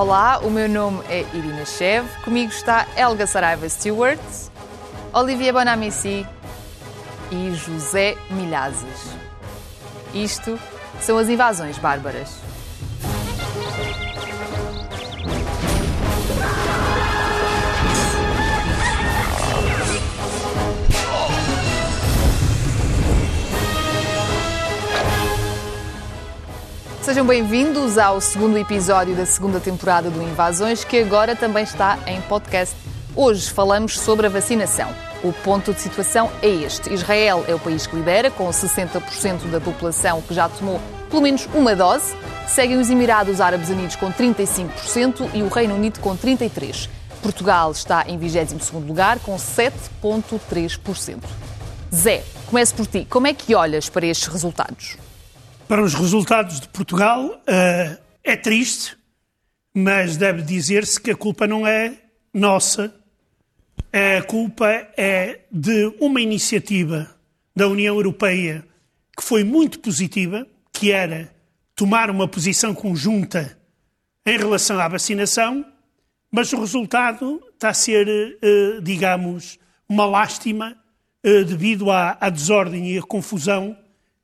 Olá, o meu nome é Irina Chev, comigo está Helga Saraiva Stewart, Olivia Bonamici e José Milhazes. Isto são as invasões bárbaras. Sejam bem-vindos ao segundo episódio da segunda temporada do Invasões, que agora também está em podcast. Hoje falamos sobre a vacinação. O ponto de situação é este: Israel é o país que lidera, com 60% da população que já tomou pelo menos uma dose. Seguem os Emirados Árabes Unidos com 35% e o Reino Unido com 33%. Portugal está em 22 lugar, com 7,3%. Zé, comece por ti. Como é que olhas para estes resultados? Para os resultados de Portugal, uh, é triste, mas deve dizer-se que a culpa não é nossa. A culpa é de uma iniciativa da União Europeia que foi muito positiva, que era tomar uma posição conjunta em relação à vacinação, mas o resultado está a ser, uh, digamos, uma lástima uh, devido à, à desordem e à confusão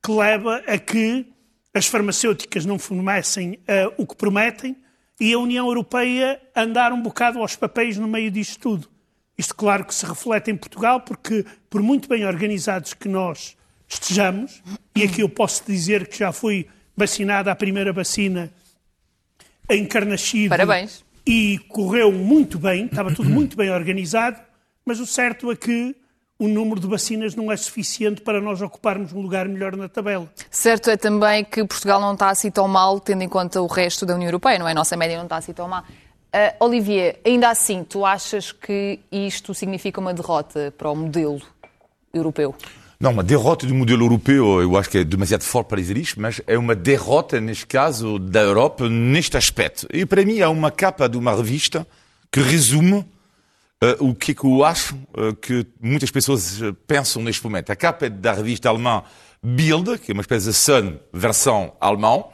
que leva a que as farmacêuticas não fornecem uh, o que prometem e a União Europeia andar um bocado aos papéis no meio disto tudo. Isto, claro, que se reflete em Portugal, porque, por muito bem organizados que nós estejamos, e aqui eu posso dizer que já fui vacinada a primeira vacina em Carnaxide. Parabéns. E correu muito bem, estava tudo muito bem organizado, mas o certo é que o número de vacinas não é suficiente para nós ocuparmos um lugar melhor na tabela. Certo é também que Portugal não está assim tão mal, tendo em conta o resto da União Europeia, não é? A nossa média não está assim tão mal. Uh, Olivier, ainda assim, tu achas que isto significa uma derrota para o modelo europeu? Não, uma derrota do modelo europeu, eu acho que é demasiado forte para dizer isto, mas é uma derrota, neste caso, da Europa neste aspecto. E para mim é uma capa de uma revista que resume Uh, o que é que eu acho uh, que muitas pessoas pensam neste momento? A capa é da revista alemã Bild, que é uma espécie de Sun versão alemão.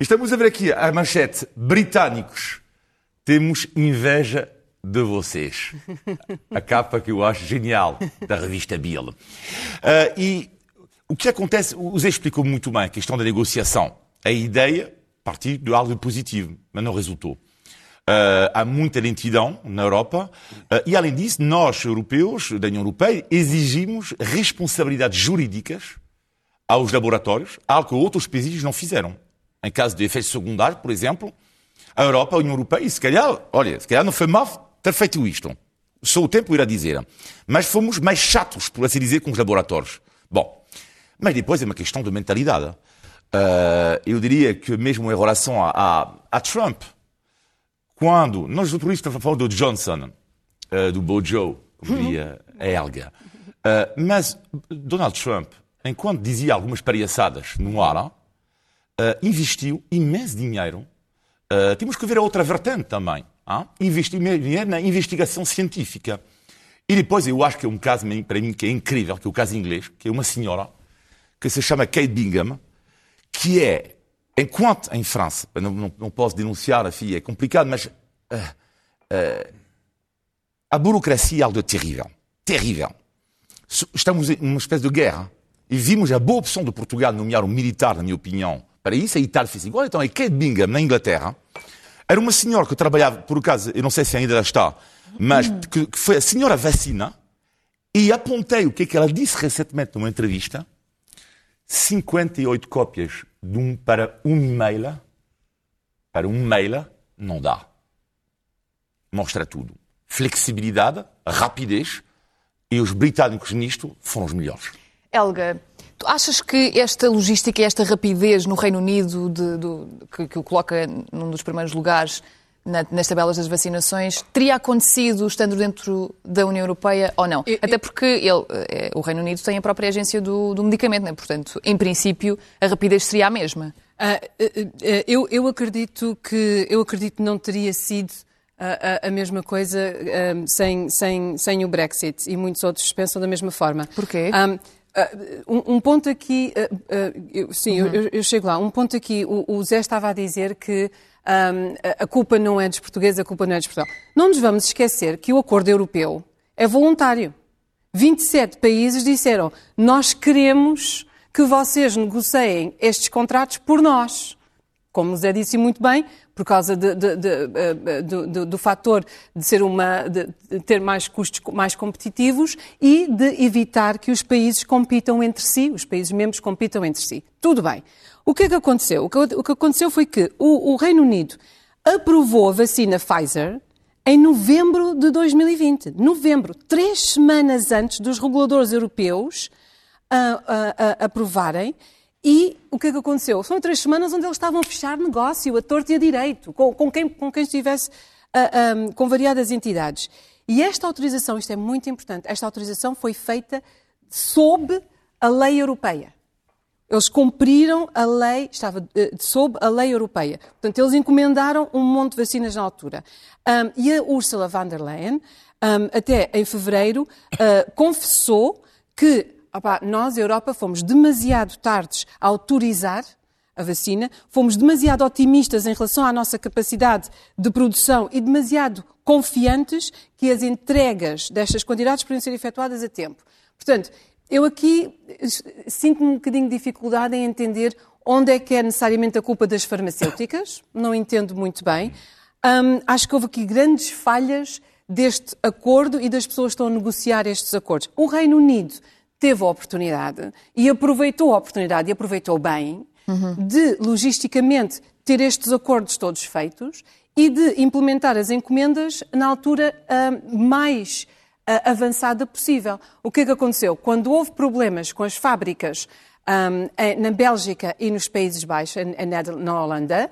Estamos a ver aqui a manchete: Britânicos, temos inveja de vocês. A capa que eu acho genial da revista Bild. Uh, e o que acontece, o Zé explicou muito bem a questão da negociação. A ideia partiu de algo positivo, mas não resultou. Uh, há muita lentidão na Europa uh, e, além disso, nós, europeus, da União Europeia, exigimos responsabilidades jurídicas aos laboratórios, algo que outros países não fizeram. Em caso de efeitos secundários, por exemplo, a Europa, a União Europeia, e se calhar, olha, se calhar não foi mal ter feito isto. Só o tempo irá dizer. Mas fomos mais chatos, por assim dizer, com os laboratórios. Bom, mas depois é uma questão de mentalidade. Uh, eu diria que mesmo em relação a, a, a Trump, quando nós estamos a falar do Johnson, uh, do Bojo, como diria a Helga, uh, mas Donald Trump, enquanto dizia algumas palhaçadas no ar, uh, investiu imenso dinheiro. temos que ver a outra vertente também. Hein? Investiu dinheiro na investigação científica. E depois eu acho que é um caso para mim que é incrível, que é o caso inglês, que é uma senhora que se chama Kate Bingham, que é enquanto em França, não, não, não, posso denunciar a filha, é complicado, mas uh, uh, a burocracia é algo terrível. Terrível. Estamos em uma espécie de guerra. E vimos a boa opção de Portugal nomear um militar, na minha opinião. Para isso, a Itália fez igual. Então, a Kate Bingham, na Inglaterra, era uma senhora que trabalhava, por acaso, eu não sei se ainda está, mas que, que foi a senhora vacina, e apontei o que é que ela disse recentemente numa entrevista, 58 cópias de um para um e-mail, para um e-mail, não dá. Mostra tudo. Flexibilidade, rapidez, e os britânicos nisto foram os melhores. Helga, tu achas que esta logística esta rapidez no Reino Unido, de, que, que o coloca num dos primeiros lugares nas tabelas das vacinações, teria acontecido estando dentro da União Europeia ou não? Eu, Até porque ele, eh, o Reino Unido tem a própria agência do, do medicamento, né? portanto, em princípio, a rapidez seria a mesma. Uh, uh, uh, eu, eu, acredito que eu acredito que não teria sido a, a, mesma coisa sem, sem, sem o Brexit e muitos outros pensam da mesma forma. Porquê? Um, um, ponto aqui, uh, uh, eu, sim, uhum. eu, eu, chego lá. Um ponto aqui, o, o Zé estava a dizer que um, a culpa não é dos portugueses, a culpa não é de Portugal. Não nos vamos esquecer que o acordo europeu é voluntário. 27 países disseram: nós queremos que vocês negociem estes contratos por nós. Como o Zé disse muito bem, por causa de, de, de, do fator de, ser uma, ter mais custos mais competitivos e de evitar que os países compitam entre si, os países membros compitam entre si. Tudo bem. O que é que aconteceu? O que, o que aconteceu foi que o, o Reino Unido aprovou a vacina Pfizer em novembro de 2020. Novembro, três semanas antes dos reguladores europeus aprovarem. E o que é que aconteceu? Foram três semanas onde eles estavam a fechar negócio, a torto e a direito, com, com quem, com quem estivesse, uh, um, com variadas entidades. E esta autorização, isto é muito importante, esta autorização foi feita sob a lei europeia. Eles cumpriram a lei, estava uh, sob a lei europeia. Portanto, eles encomendaram um monte de vacinas na altura. Um, e a Ursula von der Leyen, um, até em fevereiro, uh, confessou que opa, nós, Europa, fomos demasiado tardes a autorizar a vacina, fomos demasiado otimistas em relação à nossa capacidade de produção e demasiado confiantes que as entregas destas quantidades poderiam ser efetuadas a tempo. Portanto, eu aqui sinto um bocadinho de dificuldade em entender onde é que é necessariamente a culpa das farmacêuticas, não entendo muito bem. Um, acho que houve aqui grandes falhas deste acordo e das pessoas que estão a negociar estes acordos. O Reino Unido teve a oportunidade e aproveitou a oportunidade e aproveitou bem uhum. de, logisticamente, ter estes acordos todos feitos e de implementar as encomendas na altura uh, mais avançada possível. O que é que aconteceu? Quando houve problemas com as fábricas um, na Bélgica e nos Países Baixos, na Holanda,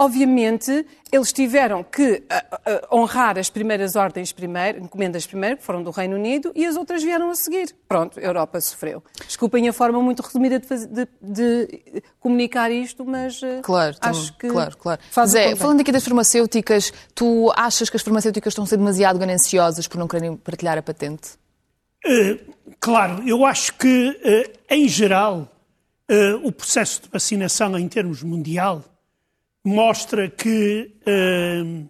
Obviamente, eles tiveram que uh, uh, honrar as primeiras ordens primeiro, encomendas primeiro, que foram do Reino Unido, e as outras vieram a seguir. Pronto, a Europa sofreu. Desculpem a forma muito resumida de, fazer, de, de comunicar isto, mas uh, claro, acho que claro, claro. Faz Zé, falando aqui das farmacêuticas, tu achas que as farmacêuticas estão a ser demasiado gananciosas por não quererem partilhar a patente? claro, eu acho que, em geral, o processo de vacinação em termos mundial mostra que uh,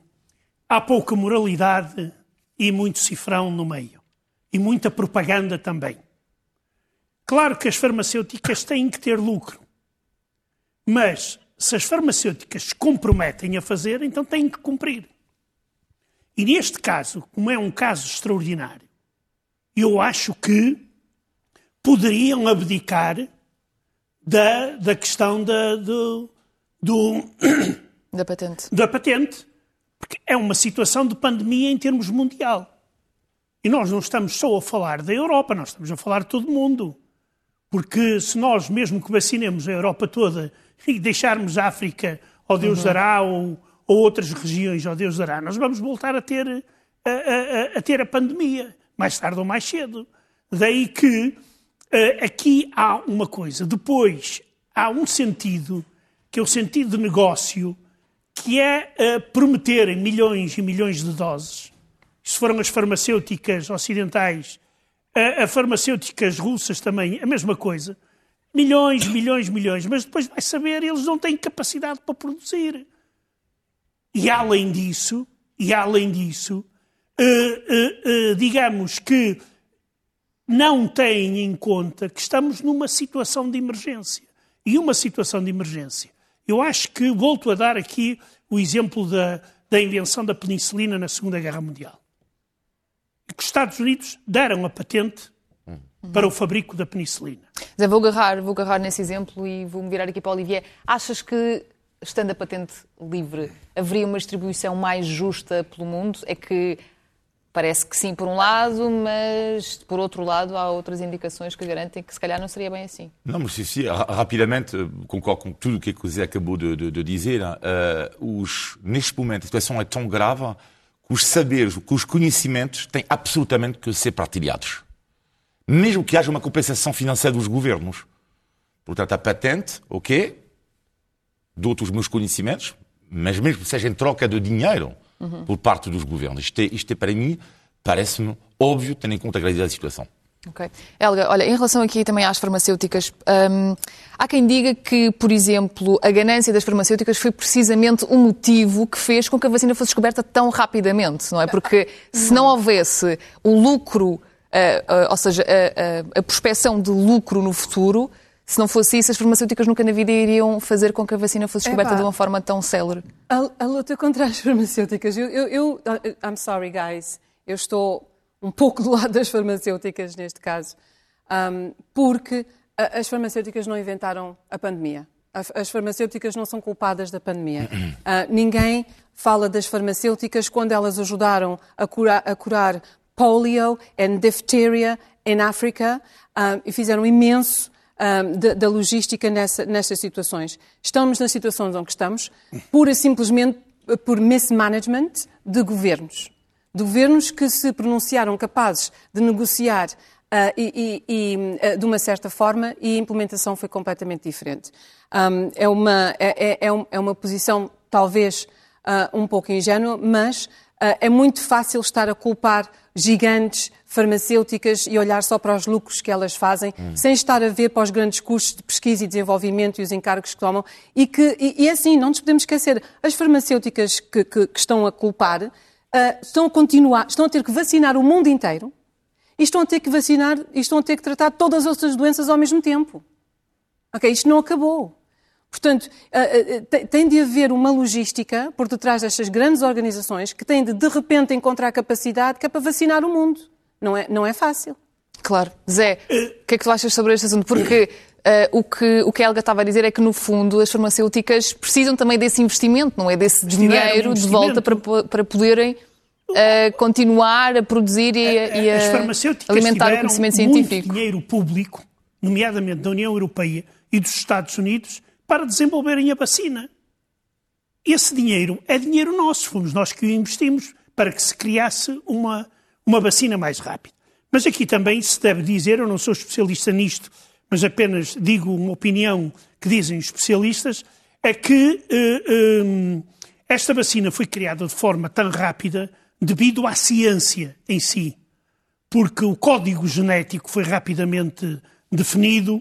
há pouca moralidade e muito cifrão no meio. E muita propaganda também. Claro que as farmacêuticas têm que ter lucro. Mas se as farmacêuticas se comprometem a fazer, então têm que cumprir. E neste caso, como é um caso extraordinário, eu acho que poderiam abdicar da, da questão da, do, do, da patente. Da patente, porque é uma situação de pandemia em termos mundial. E nós não estamos só a falar da Europa, nós estamos a falar de todo o mundo. Porque se nós, mesmo que vacinemos a Europa toda e deixarmos a África ao Deus uhum. dará ou, ou outras regiões ao Deus dará, nós vamos voltar a ter a, a, a ter a pandemia, mais tarde ou mais cedo. Daí que uh, aqui há uma coisa. Depois, há um sentido que é o sentido de negócio, que é uh, prometerem milhões e milhões de doses. Se foram as farmacêuticas ocidentais, uh, as farmacêuticas russas também, a mesma coisa. Milhões, milhões, milhões. Mas depois vai saber, eles não têm capacidade para produzir. E além disso, e além disso, uh, digamos que não têm em conta que estamos numa situação de emergência. E uma situação de emergência eu acho que volto a dar aqui o exemplo da, da invenção da penicilina na Segunda Guerra Mundial. Que os Estados Unidos deram a patente para o fabrico da penicilina. Zé, vou agarrar, vou agarrar nesse exemplo e vou-me virar aqui para o Olivier. Achas que, estando a patente livre, haveria uma distribuição mais justa pelo mundo? É que Parece que sim, por um lado, mas por outro lado há outras indicações que garantem que se calhar não seria bem assim. Não, mas sim, sim. rapidamente, concordo com tudo o que o Zé acabou de, de, de dizer. Uh, os, neste momento, a situação é tão grave que os saberes, que os conhecimentos têm absolutamente que ser partilhados. Mesmo que haja uma compensação financeira dos governos. Portanto, a patente, ok, dou-te os meus conhecimentos, mas mesmo que seja em troca de dinheiro, uhum. por parte dos governos. Isto, é, isto é, para mim, parece-me óbvio, tendo em conta a gravidade da situação. Ok. Helga, olha, em relação aqui também às farmacêuticas, hum, há quem diga que, por exemplo, a ganância das farmacêuticas foi precisamente o motivo que fez com que a vacina fosse descoberta tão rapidamente, não é? Porque se não houvesse o lucro, uh, uh, ou seja, a, a, a prospecção de lucro no futuro, se não fosse isso, as farmacêuticas nunca na vida iriam fazer com que a vacina fosse descoberta de uma forma tão célere. A, a luta contra as farmacêuticas, eu, eu, eu, I'm sorry guys, eu estou um pouco do lado das farmacêuticas neste caso, um, porque as farmacêuticas não inventaram a pandemia. As farmacêuticas não são culpadas da pandemia. Uh, ninguém fala das farmacêuticas quando elas ajudaram a curar, a curar polio e diphtheria em África um, e fizeram imenso um, da, da, logística nessa, nestas situações. Estamos nas situações onde estamos, pura e simplesmente por mismanagement de governos de governos que se pronunciaram capazes de negociar uh, e, e, e uh, de uma certa forma e a implementação foi completamente diferente. Um, é, uma, é, é, é, é uma posição talvez uh, um pouco ingênua, mas é muito fácil estar a culpar gigantes farmacêuticas e olhar só para os lucros que elas fazem, hum. sem estar a ver para os grandes custos de pesquisa e desenvolvimento e os encargos que tomam. E, que, e, e assim, não nos podemos esquecer, as farmacêuticas que, que, que estão a culpar uh, estão a continuar, estão a ter que vacinar o mundo inteiro e estão a ter que vacinar e estão a ter que tratar todas as outras doenças ao mesmo tempo. Ok? Isto não acabou. Portanto, uh, uh, tem de haver uma logística por detrás destas grandes organizações que têm de, de repente, encontrar capacidade que é para vacinar o mundo. Não é, não é fácil. Claro. Zé, o que é que tu achas sobre este assunto? Porque Uh, o, que, o que a Helga estava a dizer é que, no fundo, as farmacêuticas precisam também desse investimento, não é? Desse dinheiro de volta para, para poderem uh, continuar a produzir e, e a alimentar o conhecimento científico. Muito dinheiro público, nomeadamente da União Europeia e dos Estados Unidos, para desenvolverem a vacina. Esse dinheiro é dinheiro nosso, fomos nós que o investimos para que se criasse uma, uma vacina mais rápida. Mas aqui também se deve dizer, eu não sou especialista nisto, mas apenas digo uma opinião que dizem especialistas, é que uh, um, esta vacina foi criada de forma tão rápida devido à ciência em si, porque o código genético foi rapidamente definido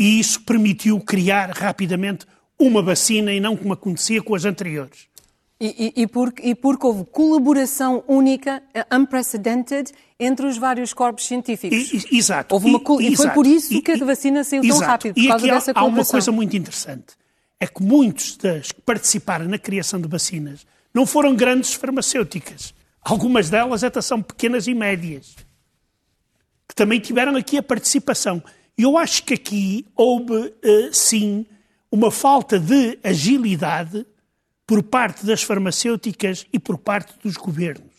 e isso permitiu criar rapidamente uma vacina e não como acontecia com as anteriores. E, e, e, porque, e porque houve colaboração única, eh, unprecedented, entre os vários corpos científicos. E, exato. Houve uma, e, foi por isso que a vacina saiu exato. tão rápido, por causa dessa há, há uma coisa muito interessante. É que muitos das que participaram na criação de vacinas não foram grandes farmacêuticas. Algumas delas até são pequenas e médias. Que também tiveram aqui a participação. Eu acho que aqui houve, uh, sim, uma falta de agilidade por parte das farmacêuticas e por parte dos governos.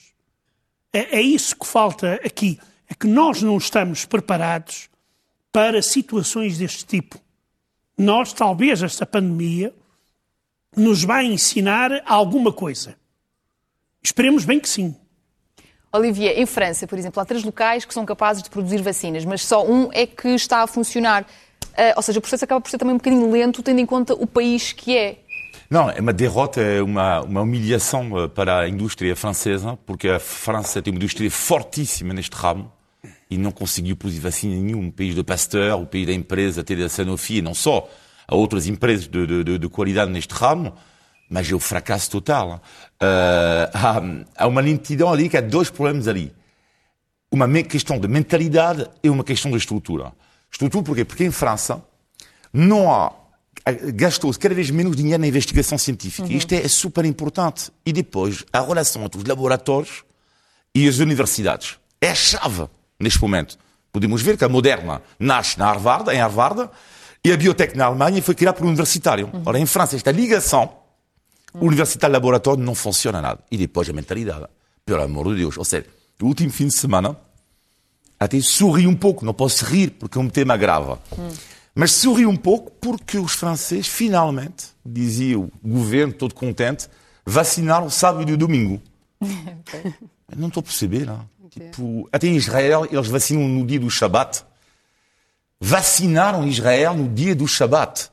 É, é isso que falta aqui. É que nós não estamos preparados para situações deste tipo. Nós, talvez, esta pandemia nos vai ensinar alguma coisa. Esperemos bem que sim. Olivier, em França, por exemplo, há três locais que são capazes de produzir vacinas, mas só um é que está a funcionar. Uh, ou seja, o processo acaba por ser também um bocadinho lento, tendo em conta o país que é. Não, é uma derrota, é uma, uma humilhação eh, para a indústria francesa, porque a França tem uma indústria fortíssima neste ramo e não conseguiu produzir vacina nenhuma. O país de Pasteur, o país da empresa, até da Sanofi, e não só, há outras empresas de, de, de qualidade neste ramo, mas é o fracasso total. Uh, há, há uma lentidão ali que há dois problemas ali. Uma questão de mentalidade e uma questão de estrutura. Estrutura porquê? Porque em França não há gastou-se cada vez menos dinheiro na investigação científica. Uhum. Isto é, super importante. E depois, a relação entre os laboratórios e as universidades. É a chave neste momento. Podemos ver que a Moderna nasce na Harvard, em Harvard, e a Biotech na Alemanha foi criada por um universitário. Uhum. Ora, em França, esta ligação uhum. universitário-laboratório não funciona nada. E depois a mentalidade. Pelo amor de Deus. Ou seja, o último fim de semana, até sorri um pouco. Não posso rir porque é um tema grave. Uhum. Mas sorri um pouco porque os franceses, finalmente, dizia o governo todo contente, vacinaram sábado e domingo. Não estou a perceber. Não? Tipo, até em Israel, eles vacinam no dia do Shabat. Vacinaram Israel no dia do Shabat.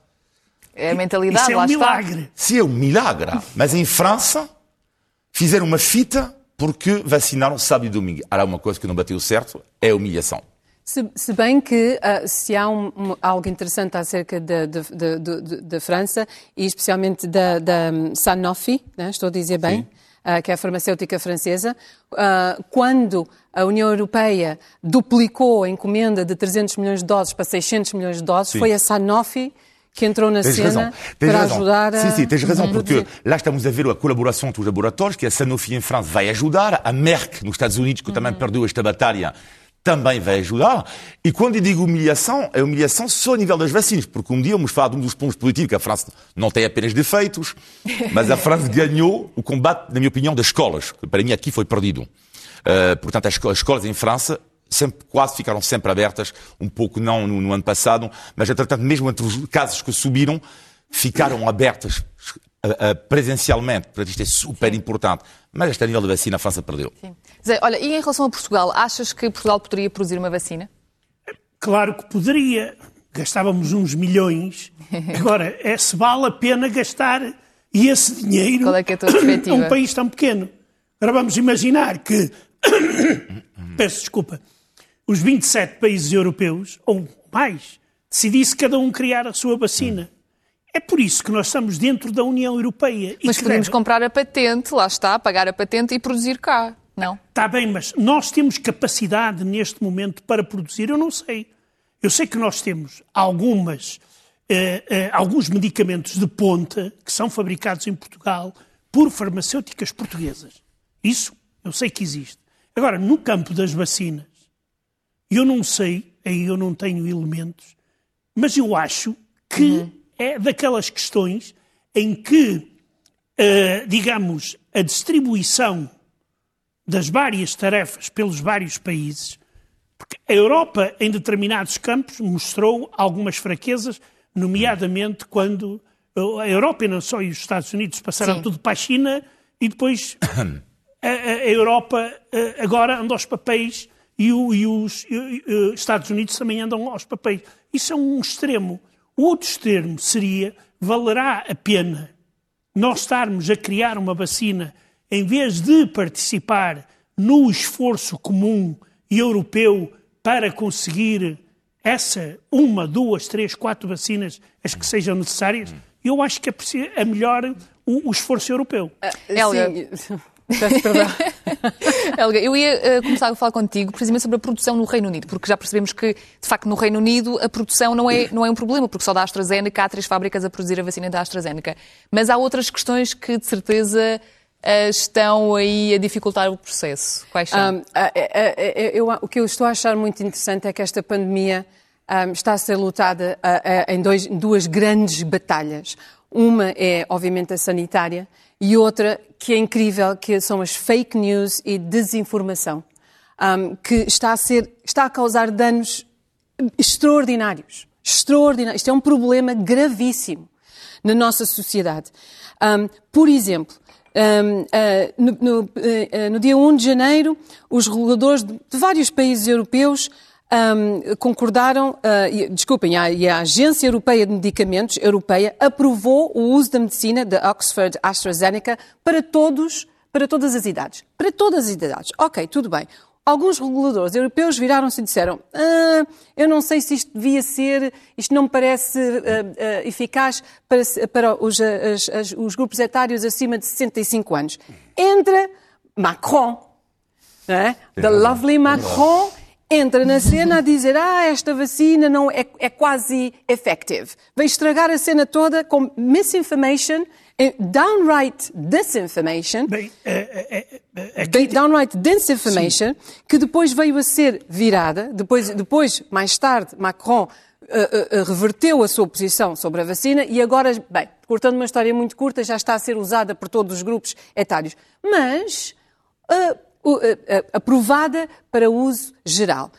É a mentalidade, Isso é um milagre. Sim, é um milagre. Mas em França, fizeram uma fita porque vacinaram sábado e domingo. Há uma coisa que não bateu certo, é a humilhação. Se, se, bem que uh, se há um, um, algo interessante acerca da França e especialmente da, da Sanofi, né, estou a dizer bem, uh, que é a farmacêutica francesa, uh, quando a União Europeia duplicou a encomenda de 300 milhões de doses para 600 milhões de doses, Sim. foi a Sanofi que entrou na tens cena razão. Tens para razão. ajudar a... Sim, sim, tens razão, porque lá estamos a ver a colaboração entre os laboratórios, que a Sanofi em França vai ajudar, a Merck nos Estados Unidos, que uhum. também perdeu esta batalha, também vai ajudar. E quando eu digo humilhação, é humilhação só a nível das vacinas, porque um dia vamos falar de um dos pontos positivos, que a França não tem apenas defeitos, mas a França ganhou o combate, na minha opinião, das escolas, que para mim aqui foi perdido. Uh, portanto, as escolas em França sempre, quase ficaram sempre abertas, um pouco não no, no ano passado, mas entretanto, mesmo entre os casos que subiram, ficaram abertas uh, uh, presencialmente. Portanto, isto é super importante. Mas este nível de vacina a França perdeu. Sim. Zé, olha, e em relação a Portugal, achas que Portugal poderia produzir uma vacina? Claro que poderia. Gastávamos uns milhões. Agora, é se vale a pena gastar esse dinheiro Qual é que é a tua perspectiva? um país tão pequeno. Agora vamos imaginar que, peço desculpa, os 27 países europeus, ou mais, decidisse cada um criar a sua vacina. É por isso que nós estamos dentro da União Europeia. Mas podemos deve... comprar a patente, lá está, pagar a patente e produzir cá, não? Está bem, mas nós temos capacidade neste momento para produzir? Eu não sei. Eu sei que nós temos algumas, eh, eh, alguns medicamentos de ponta que são fabricados em Portugal por farmacêuticas portuguesas. Isso eu sei que existe. Agora, no campo das vacinas, eu não sei, aí eu não tenho elementos, mas eu acho que uhum. é daquelas questões em que, uh, digamos, a distribuição das várias tarefas pelos vários países, porque a Europa, em determinados campos, mostrou algumas fraquezas, nomeadamente quando a Europa e não só e os Estados Unidos passaram Sim. tudo para a China e depois a, a Europa eh, agora anda aos papéis e, o, e os e, Estados Unidos também andam aos papéis. Isso é um extremo. O outro extremo seria, valerá a pena nós estarmos a criar uma vacina em vez de participar no esforço comum europeu para conseguir essa, uma, duas, três, quatro vacinas, as que sejam necessárias, eu acho que é, é melhor o, o esforço europeu. Uh, Peço perdão. Helga, eu ia uh, começar a falar contigo precisamente sobre a produção no Reino Unido, porque já percebemos que, de facto, no Reino Unido a produção não é, não é um problema, porque só da AstraZeneca há três fábricas a produzir a vacina da AstraZeneca. Mas há outras questões que, de certeza, uh, estão aí a dificultar o processo. Quais são? Um, eu, o que eu estou a achar muito interessante é que esta pandemia um, está a ser lutada em dois, duas grandes batalhas. Uma é, obviamente, a sanitária e outra que é incrível, que são as fake news e desinformação, um, que está a, ser, está a causar danos extraordinários. Extraordinários. Isto é um problema gravíssimo na nossa sociedade. Um, por exemplo, um, uh, no, no, uh, no, dia 1 de janeiro, os reguladores de, de vários países europeus um, concordaram, uh, desculpem, a, e a Agência Europeia de Medicamentos, europeia, aprovou o uso da medicina da Oxford AstraZeneca para todos, para todas as idades. Para todas as idades. Ok, tudo bem. Alguns reguladores europeus viraram-se e disseram: ah, Eu não sei se isto devia ser, isto não me parece uh, uh, eficaz para, para os, as, as, os grupos etários acima de 65 anos. Entra Macron, é? the lovely Macron entra na cena a dizer ah, esta vacina não é, é quase effective. Vai estragar a cena toda com misinformation, downright disinformation, Bem, é, é, downright disinformation, Sim. que depois veio a ser virada, depois, depois mais tarde, Macron Uh, uh, reverteu a sua posição sobre a vacina e agora, bem, cortando uma história muito curta, já está a ser usada por todos os grupos etários. Mas uh, aprovada para uso geral.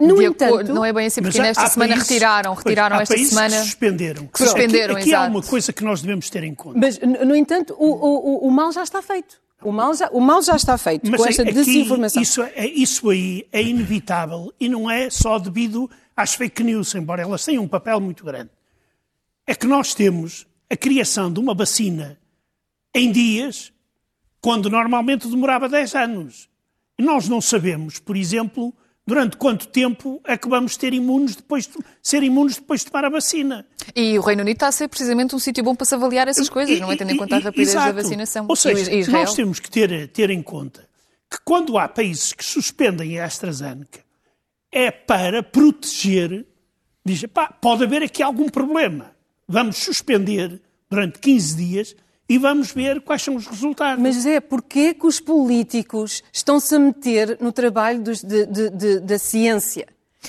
No entanto, não é bem assim, porque nesta semana países, retiraram, retiraram pois, esta semana. Que suspenderam. Que suspenderam, aqui, aqui há uma coisa que nós devemos ter em conta. Mas, no entanto, o, o, o mal já está feito. O mal já, o mal já está feito Mas com esta aqui, desinformação. Isso, é, isso aí é inevitável e não é só devido às fake news, embora elas tenham um papel muito grande. É que nós temos a criação de uma vacina em dias quando normalmente demorava 10 anos. E nós não sabemos, por exemplo, durante quanto tempo é que vamos ter imunes depois de, ser imunes depois de tomar a vacina. E o Reino Unido está a ser precisamente um sítio bom para se avaliar essas coisas, não é? Tendo em conta a rapidez Exato. da vacinação. Ou seja, E Israel? nós temos que ter, ter em conta que quando há países que suspendem a AstraZeneca é para proteger, diz, pá, pode haver aqui algum problema. Vamos suspender durante 15 dias e vamos ver quais são os resultados. Mas é porquê que os políticos estão-se a meter no trabalho dos- de- de- de- da ciência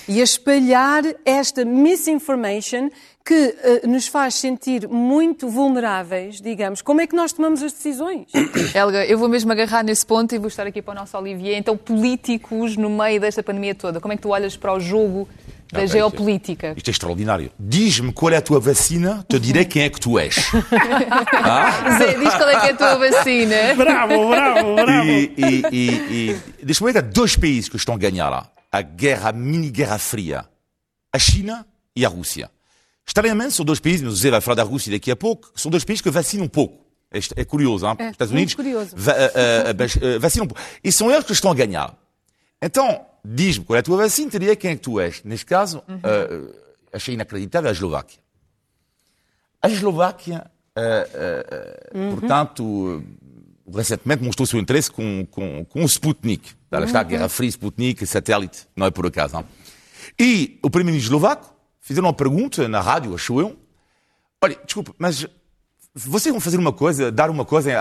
e a espalhar esta misinformation que eh, nos faz sentir muito vulneráveis, digamos. Como é que nós tomamos as decisões? Helga, eu vou mesmo agarrar nesse ponto e vou estar aqui para o nosso Olivier. Então, políticos no meio desta pandemia toda, como é que tu olhas para o jogo da Ok, geopolítica? Isto é extraordinário. Diz-me qual é a tua vacina, te direi quem é que tu és. Ah? Zé, diz qual é que é a tua vacina. Bravo, bravo, bravo. E, e, e, e neste momento há dois países que estão a ganhar lá. A guerra, a mini-guerra fria. A China e a Rússia. Estranhamente, são dois países, mas o Zé vai falar da Rússia daqui a pouco, são dois países que vacinam pouco. É, é curioso, hein? Os Estados Unidos curioso. va- ah, ah, ah, ah, vacinam pouco. E são eles que estão a ganhar. Então, diz-me qual é a tua vacina, te direi quem é que tu és. Neste caso, ah, achei inacreditável a Eslováquia. A Eslováquia, ah, ah, ah, portanto, recentemente mostrou o seu interesse com, com, com o Sputnik. Lá está a Guerra Fria, Sputnik, satélite, não é por acaso. Não? E o primeiro-ministro eslovaco fizeram uma pergunta na rádio, acho eu. Olha, desculpa, mas vocês vão fazer uma coisa, dar uma coisa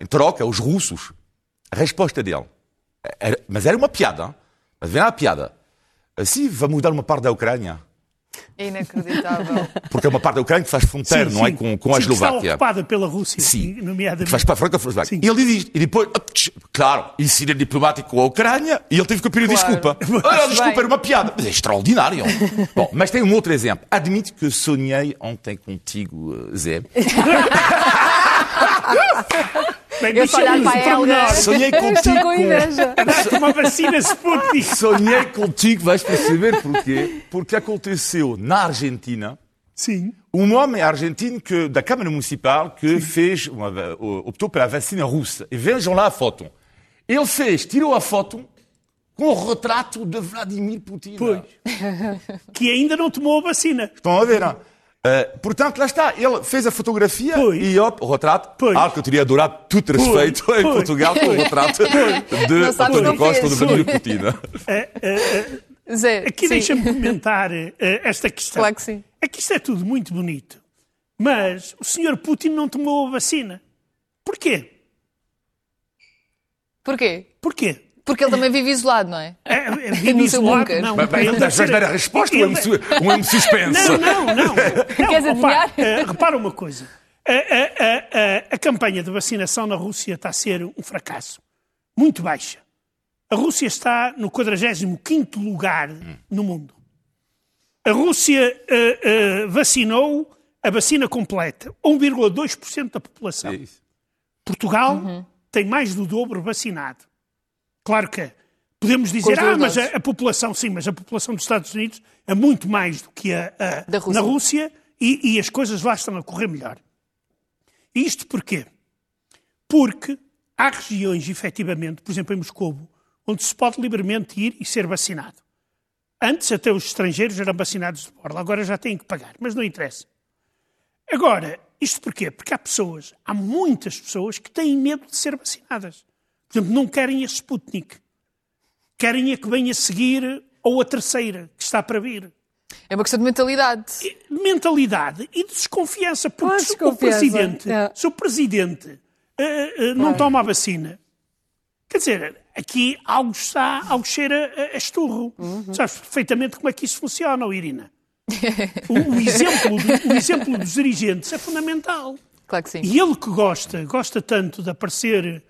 em troca aos russos? A resposta dele, era- mas era uma piada, hein? Mas vem lá a piada. Assim, vamos dar uma parte da Ucrânia. É inacreditável. Porque é uma parte da Ucrânia que faz fronteira, Sim, não é? Com, com a Sim, que Está Eslováquia. ocupada pela Rússia, Sim. nomeadamente. Que faz para a fronteira com a Eslováquia. Sim. E ele diz. E depois, tch, claro, incidente diplomático com a Ucrânia e ele teve que pedir Claro. desculpa. Ah, desculpa, Bem. era uma piada. Mas é extraordinário. Bom, mas tem um outro exemplo. Admito que sonhei ontem contigo, eh, Zé. Bem, Eu só deixa-nos para pormenor. Sonhei contigo. com inveja. Uma vacina Sputnik. Sonhei contigo, vais perceber porquê. Porque aconteceu na Argentina Sim. um homem argentino que, da Câmara Municipal que fez uma, optou pela vacina russa. E vejam lá a foto. Ele fez, tirou a foto com o retrato de Vladimir Putin. Pois. Que ainda não tomou a vacina. Estão a ver, não? Uh, portanto, lá está. Ele fez a fotografia Pois. e ó, o retrato. Pois. Algo que eu teria adorado tudo ter Pois. feito em Pois. Portugal com o retrato de António Costa ou de fez. Vladimir Putin. Zé, Aqui deixa-me comentar eh, esta questão. Claro que sim. É que isto é tudo muito bonito. Mas o senhor Putin não tomou a vacina. Porquê? Porquê? Porquê? Porque ele também vive isolado, não é? É, é, vive isolado? bunker. Não, Mas bem, ele deve dar a resposta ou um ele- su- ou é um suspense? Não, não, não. não Queres repara, adivinhar? eh, repara uma coisa. A, a- a- a- a campanha de vacinação na Rússia está a ser um fracasso. Muito baixa. A Rússia está no 45º lugar no mundo. A Rússia eh, eh, vacinou a vacina completa, 1,2% da população. É isso. Portugal tem mais do dobro vacinado. Claro que podemos dizer, ah, mas a, a população, sim, mas a população dos Estados Unidos é muito mais do que a, a- Da Rússia. na Rússia e, e as coisas lá estão a correr melhor. Isto porquê? Porque há regiões, efetivamente, por exemplo em Moscou, onde se pode livremente ir e ser vacinado. Antes até os estrangeiros eram vacinados de borla, agora já têm que pagar, mas não interessa. Agora, isto porquê? Porque há pessoas, há muitas pessoas que têm medo de ser vacinadas. Por exemplo, não querem a Sputnik. Querem a que venha a seguir ou a terceira, que está para vir. É uma questão de mentalidade. De mentalidade e de desconfiança. Porque Ah, se o presidente, é. se o presidente eh, eh, não toma a vacina, quer dizer, aqui algo está, algo cheira a, a esturro. Uhum. Sabes perfeitamente como é que isso funciona, oh, Irina. O, o exemplo, o exemplo dos dirigentes é fundamental. Claro que sim. E ele que gosta, gosta tanto de aparecer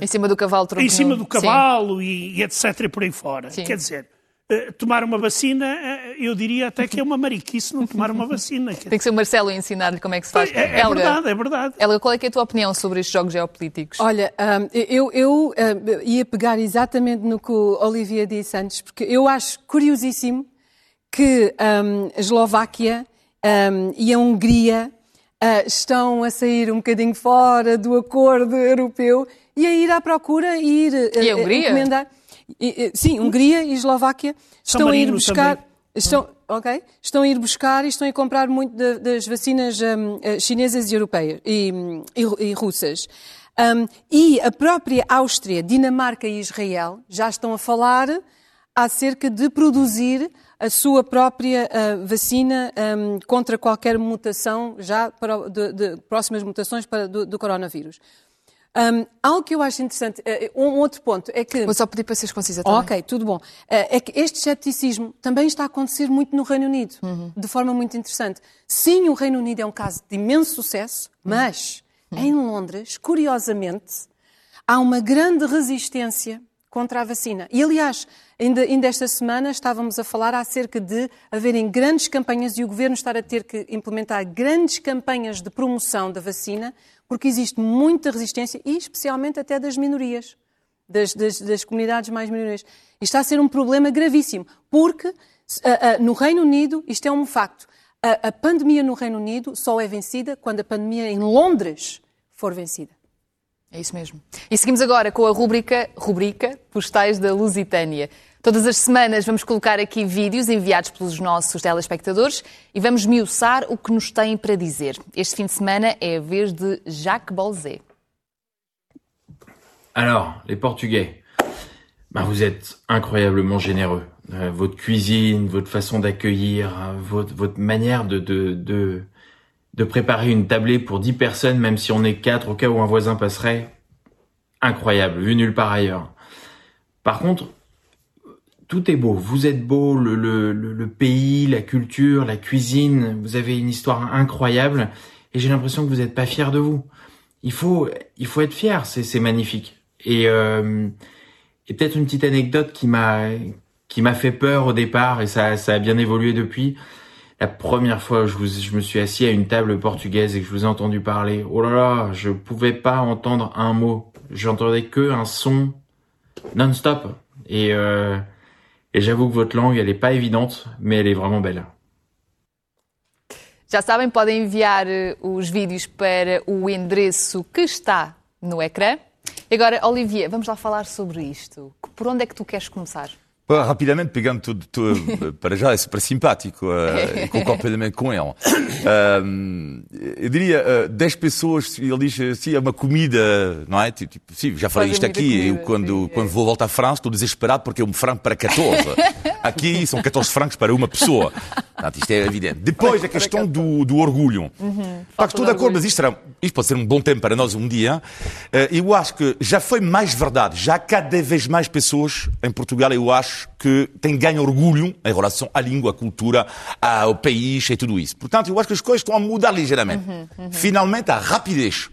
Em cima do cavalo tronco em cima do cavalo e, e etc. e por aí fora. Sim. Quer dizer, eh, tomar uma vacina, eh, eu diria até que é uma mariquice não tomar uma vacina. Tem que ser o Marcelo a ensinar-lhe como é que se faz. dizer, é, é Helga, verdade, é verdade. Helga, qual é, que é a tua opinião sobre estes jogos geopolíticos? Olha, hum, eu, eu, hum, ia pegar exatamente no que o Olivia disse antes, porque eu acho curiosíssimo que a Eslováquia hum, e a Hungria estão a sair um bocadinho fora do acordo europeu e a ir à procura e ir E a Hungria? encomendar. E, sim, Hungria e Eslováquia estão a ir Marino buscar. Estão, ok? Estão a ir buscar e estão a comprar muito da- das vacinas hum, eh, chinesas e europeias e, hum, e- e russas. Hum, e a própria Áustria, Dinamarca e Israel já estão a falar acerca de produzir a sua própria ah, vacina hum, contra qualquer mutação, já para, de, de próximas mutações para, do, do coronavírus. Hum, algo que eu acho interessante, eh, um outro ponto é que. Vou só pedir para seres concisa também. Ok, tudo bom. Eh, É que este ceticismo também está a acontecer muito no Reino Unido, de forma muito interessante. Sim, o Reino Unido é um caso de imenso sucesso, mas em Londres, curiosamente, há uma grande resistência contra a vacina. E, aliás, ainda, ainda esta semana estávamos a falar acerca de haverem grandes campanhas e o governo estar a ter que implementar grandes campanhas de promoção da vacina, porque existe muita resistência, e especialmente até das minorias das, das- das comunidades mais minorias. E está a ser um problema gravíssimo, porque se- a- a- no Reino Unido, isto é um facto, a, a pandemia no Reino Unido só é vencida quando a pandemia em Londres for vencida. É isso mesmo. E seguimos agora com a rubrica, rubrica Postais da Lusitânia. Todas as semanas vamos colocar aqui vídeos enviados pelos nossos telespectadores e vamos miuçar o que nos têm para dizer. Este fim de semana é a vez de Jacques Bolzé. Alors, les Portugais, ben, vous êtes incroyablement généreux. Euh, votre cuisine, votre façon d'accueillir, euh, votre, manière de, de, de, de préparer une tablée pour 10 personnes, même si on est 4 au cas où un voisin passerait, incroyable, vu nulle part ailleurs. Par contre, tout est beau. Vous êtes beau, le, le, le, pays, la culture, la cuisine. Vous avez une histoire incroyable. Et j'ai l'impression que vous n'êtes pas fier de vous. Il faut, il faut être fier. C'est magnifique. Et, euh, et peut-être une petite anecdote qui m'a, qui m'a fait peur au départ et ça, ça a bien évolué depuis. La première fois, je, vous, je me suis assis à une table portugaise et que je vous ai entendu parler. Oh là là, je pouvais pas entendre un mot. J'entendais que un son non-stop. Et, euh, et j'avoue que votre langue, elle est pas évidente, mais elle est vraiment belle. Já sabem, podem enviar eh, os vídeos para o endereço que está no ecrã. Agora, Olivia, vamos lá falar sobre isto. Por onde é que tu queres começar? Pá, Rapidamente, pegando tudo, tudo, para já, é super simpático uh, e concordo plenamente com ele. Um, eu diria, uh, 10 pessoas, ele diz, sim, é uma comida, não é? Tipo, sim, já falei Fazem isto aqui, comida, eu quando, sim, quando vou voltar à França estou desesperado porque é um franco para 14. Aqui são 14 francos para uma pessoa. Portanto, isto é evidente. Depois, a questão do, do orgulho. Uhum. Estou de acordo, mas isto, será, isto pode ser um bom tempo para nós um dia. Uh, eu acho que já foi mais verdade. Já há cada vez mais pessoas em Portugal, eu acho, que têm ganho orgulho em relação à língua, à cultura, ao país e tudo isso. Portanto, eu acho que as coisas estão a mudar ligeiramente. Uhum, uhum. Finalmente, a rapidez.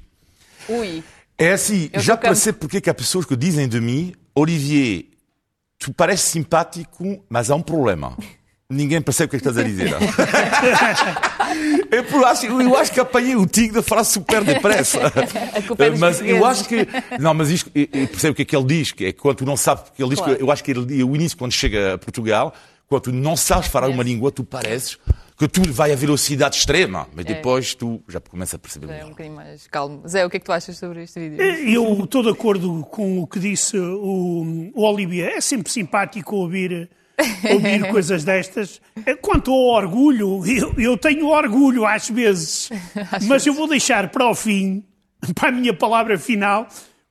Ui. É assim, Eu já percebo porque que há pessoas que dizem de mim, Olivier, tu pareces simpático, mas há um problema. Ninguém percebe o que é que estás a dizer. eu, acho, eu acho que apanhei o tigre de falar super depressa. É dos mas eu acho que. Não, mas isto, eu eu percebo o que é que ele diz, que é quando tu não sabes, porque ele diz Claro. que eu acho que ele, o início, quando chega a Portugal, quando tu não sabes falar uma língua, tu pareces que tudo vai a velocidade extrema, mas depois tu já começas a perceber É um melhor. bocadinho mais calmo. Zé, o que é que tu achas sobre este vídeo? Eu estou de acordo com o que disse o, o Olivia. É sempre simpático ouvir, ouvir coisas destas. Quanto ao orgulho, eu, eu tenho orgulho às vezes, mas eu vou deixar para o fim, para a minha palavra final,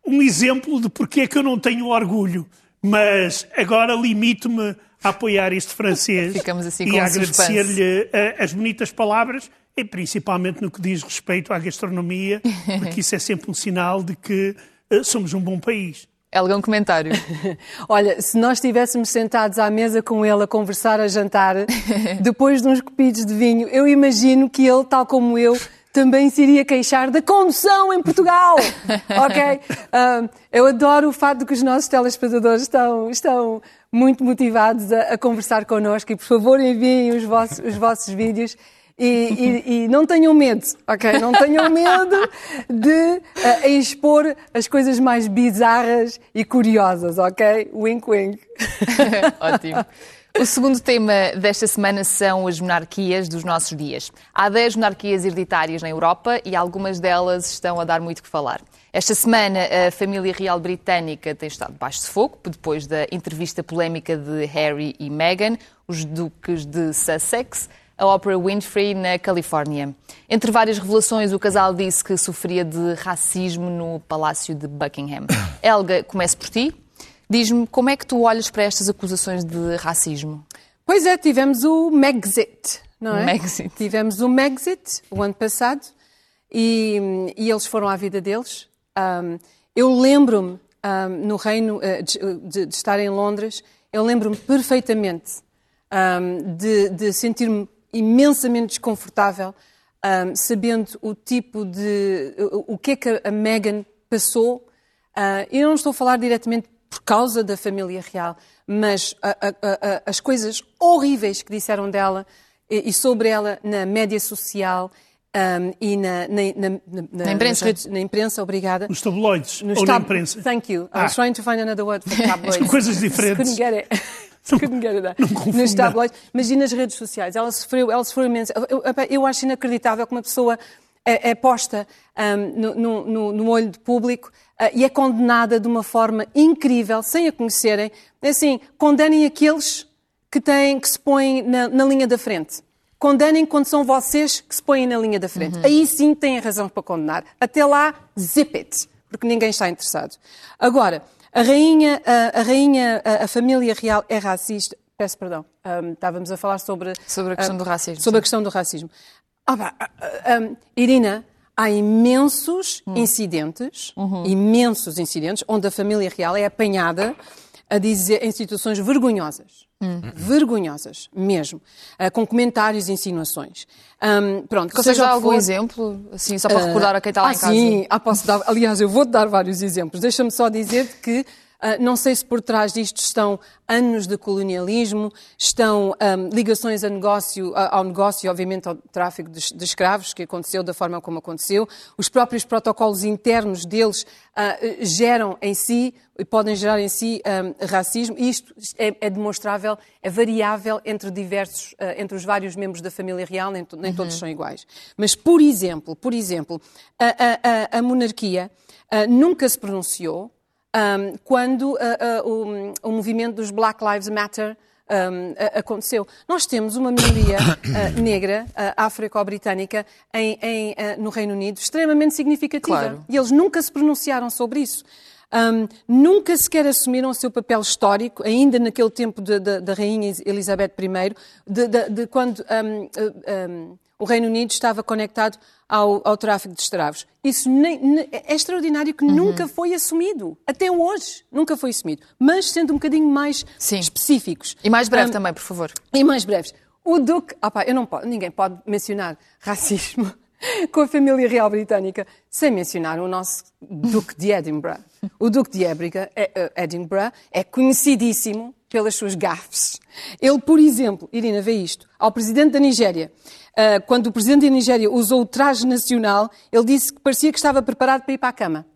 um exemplo de porque é que eu não tenho orgulho. Mas agora limito-me a apoiar este francês assim e a agradecer-lhe eh, as bonitas palavras e principalmente no que diz respeito à gastronomia, porque isso é sempre um sinal de que eh, somos um bom país. Helga, um comentário. Olha, se nós estivéssemos sentados à mesa com ele a conversar, a jantar, depois de uns copidos de vinho, eu imagino que ele, tal como eu, também se iria queixar da condução em Portugal. ok? Ah, eu adoro o fato de que os nossos telespectadores estão, estão muito motivados a, a conversar connosco e, por favor, enviem os vossos, os vossos vídeos. E, e- e não tenham medo, ok? Não tenham medo de ah, expor as coisas mais bizarras e curiosas, ok? Wink, wink. Ótimo. O segundo tema desta semana são as monarquias dos nossos dias. Há 10 monarquias hereditárias na Europa e algumas delas estão a dar muito que falar. Esta semana, a família real britânica tem estado debaixo de fogo, depois da entrevista polémica de Harry e Meghan, os duques de Sussex, a Oprah Winfrey na Califórnia. Entre várias revelações, o casal disse que sofria de racismo no Palácio de Buckingham. Helga, começo por ti. Diz-me como é que tu olhas para estas acusações de racismo? Pois é, tivemos o Megxit, não é? Megxit. Tivemos o Megxit o ano passado e, e eles foram à vida deles. Um, eu lembro-me, um, no Reino, uh, de, de, de, estar em Londres, eu lembro-me perfeitamente um, de, de sentir-me imensamente desconfortável, sabendo o tipo de. o, o que é que a Meghan passou. Uh, eu não estou a falar diretamente por causa da família real, mas a, a, a, as coisas horríveis que disseram dela e, e sobre ela na média social um, e na, na, na, na imprensa. Redes, na imprensa, obrigada. Nos tabloides Nos ou tab... na imprensa. Thank you. Ah. I was trying to find another word for tabloids. São coisas diferentes. Couldn't get it. Get it. Não Nos tabloides. Mas e nas redes sociais? Ela sofreu, ela sofreu imenso. Eu, eu, acho inacreditável que uma pessoa é, é posta um, no, no, no, olho de público uh, e é condenada de uma forma incrível, sem a conhecerem. É assim, condenem aqueles que, têm, que se põem na, na linha da frente. Condenem quando são vocês que se põem na linha da frente. Uhum. Aí sim têm razão para condenar. Até lá, zip it, porque ninguém está interessado. Agora, a rainha, a, a rainha, a, a, família real é racista. Peço perdão. Um, estávamos a falar sobre... Sobre a questão um, do racismo. Sobre a questão do racismo. Ah, um, Irina, há imensos hum. incidentes, uhum. imensos incidentes, onde a família real é apanhada a dizer em situações vergonhosas. Hum. Vergonhosas, mesmo. Uh, com comentários e insinuações. Um, pronto, Consegues dar algum for... exemplo? Assim, só para uh, recordar a quem está lá ah, em casa? Sim, ah, posso dar. Aliás, eu vou-te dar vários exemplos. Deixa-me só dizer que não sei se por trás disto estão anos de colonialismo, estão um, ligações negócio, ao negócio, obviamente ao tráfico de, de, escravos, que aconteceu da forma como aconteceu. Os próprios protocolos internos deles uh, geram em si, e podem gerar em si um, racismo, e isto é, é, demonstrável, é variável entre diversos, uh, entre os vários membros da família real, nem, nem uhum. todos são iguais. Mas, por exemplo, por exemplo, a, a, a monarquia nunca se pronunciou um, quando uh, uh, o, o, movimento dos Black Lives Matter um, aconteceu. Nós temos uma minoria uh, negra, uh, afro-britânica, uh, no Reino Unido, extremamente significativa. Claro. E eles nunca se pronunciaram sobre isso. Um, nunca sequer assumiram o seu papel histórico, ainda naquele tempo da Rainha Elizabeth I, de, de, de quando um, o Reino Unido estava conectado ao, ao tráfico de escravos. Isso nem, nem, é extraordinário que uhum. nunca foi assumido. Até hoje nunca foi assumido. Mas sendo um bocadinho mais Sim. específicos. E mais breve um, também, por favor. E mais breves. O Duque. Opa, eu não posso, ninguém pode mencionar racismo com a família real britânica sem mencionar o nosso Duque de Edinburgh. O Duque de Edinburgh é, uh, Edinburgh é conhecidíssimo pelas suas gafes. Ele, por exemplo, Irina, vê isto, ao presidente da Nigéria, uh, quando o presidente da Nigéria usou o traje nacional, ele disse que parecia que estava preparado para ir para a cama.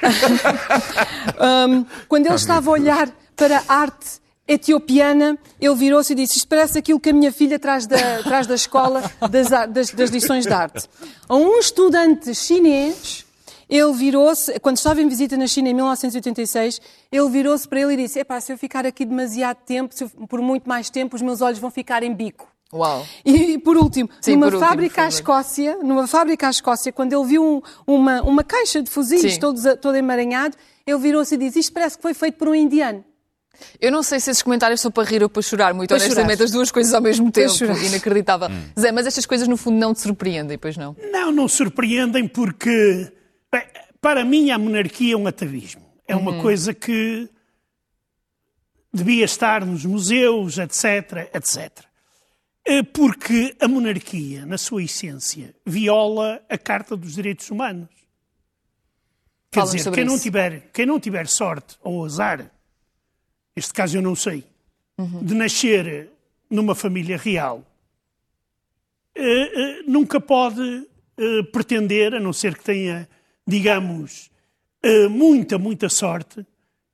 quando ele estava a olhar para a arte etiopiana, ele virou-se e disse: Isto parece aquilo que a minha filha traz da, traz da escola das, das, das lições de arte. A um estudante chinês, ele virou-se, quando estava em visita na China em 1986, ele virou-se para ele e disse: Epá, se eu ficar aqui demasiado tempo, eu, por muito mais tempo, os meus olhos vão ficar em bico. Uau. E, por último, Sim, numa por fábrica último, à Escócia, numa fábrica à Escócia, quando ele viu um, uma, uma caixa de fuzis todo, todo emaranhado, ele virou-se e disse: Isto parece que foi feito por um indiano. Eu não sei se esses comentários são para rir ou para chorar, muito para honestamente, chorar. as duas coisas ao mesmo tempo. Inacreditável. Hum. Zé, mas estas coisas no fundo não te surpreendem, pois não? Não, não surpreendem porque, bem, para mim, a monarquia é um atavismo. É uma uhum. coisa que devia estar nos museus, etc, etc. É porque a monarquia, na sua essência, viola a Carta dos Direitos Humanos. Quer dizer, quem não, tiver, quem não tiver sorte ou azar, este caso eu não sei, uhum. de nascer numa família real, uh, uh, nunca pode pretender, a não ser que tenha, digamos, muita, muita sorte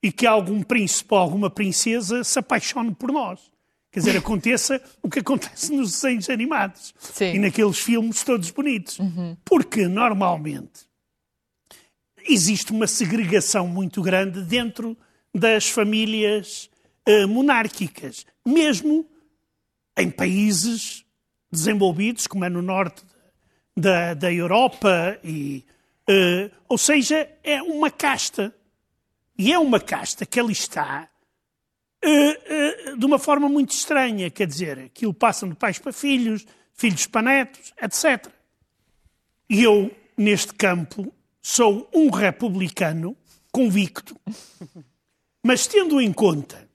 e que algum príncipe ou alguma princesa se apaixone por nós. Quer dizer, aconteça o que acontece nos desenhos animados Sim. e naqueles filmes todos bonitos. Uhum. Porque, normalmente, existe uma segregação muito grande dentro das famílias uh, monárquicas, mesmo em países desenvolvidos, como é no norte da, da Europa, e, uh, ou seja, é uma casta. E é uma casta que ali está uh, de uma forma muito estranha, quer dizer, aquilo passa de pais para filhos, filhos para netos, etc. E eu, neste campo, sou um republicano convicto, mas tendo em conta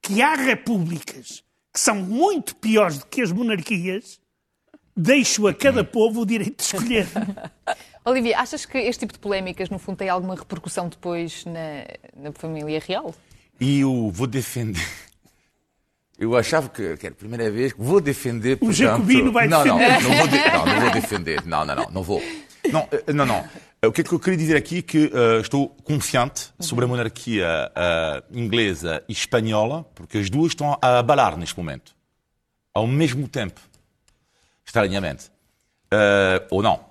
que há repúblicas que são muito piores do que as monarquias, deixo a cada povo o direito de escolher. Olivia, achas que este tipo de polémicas, no fundo, tem alguma repercussão depois na, na família real? E eu vou defender. Eu achava que, que era a primeira vez que vou defender. Portanto... O Jacobino vai não, defender. Não, não, vou de... não, não vou defender. Não, não, não, não vou. Não, eh, não, não. O que é que eu queria dizer aqui é que uh, estou confiante sobre a monarquia uh, inglesa e espanhola, porque as duas estão a abalar neste momento. Ao mesmo tempo. Estranhamente. Uh, ou não.